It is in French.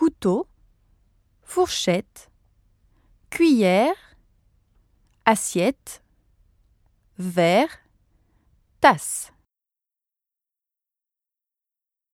couteau, fourchette, cuillère, assiette, verre, tasse.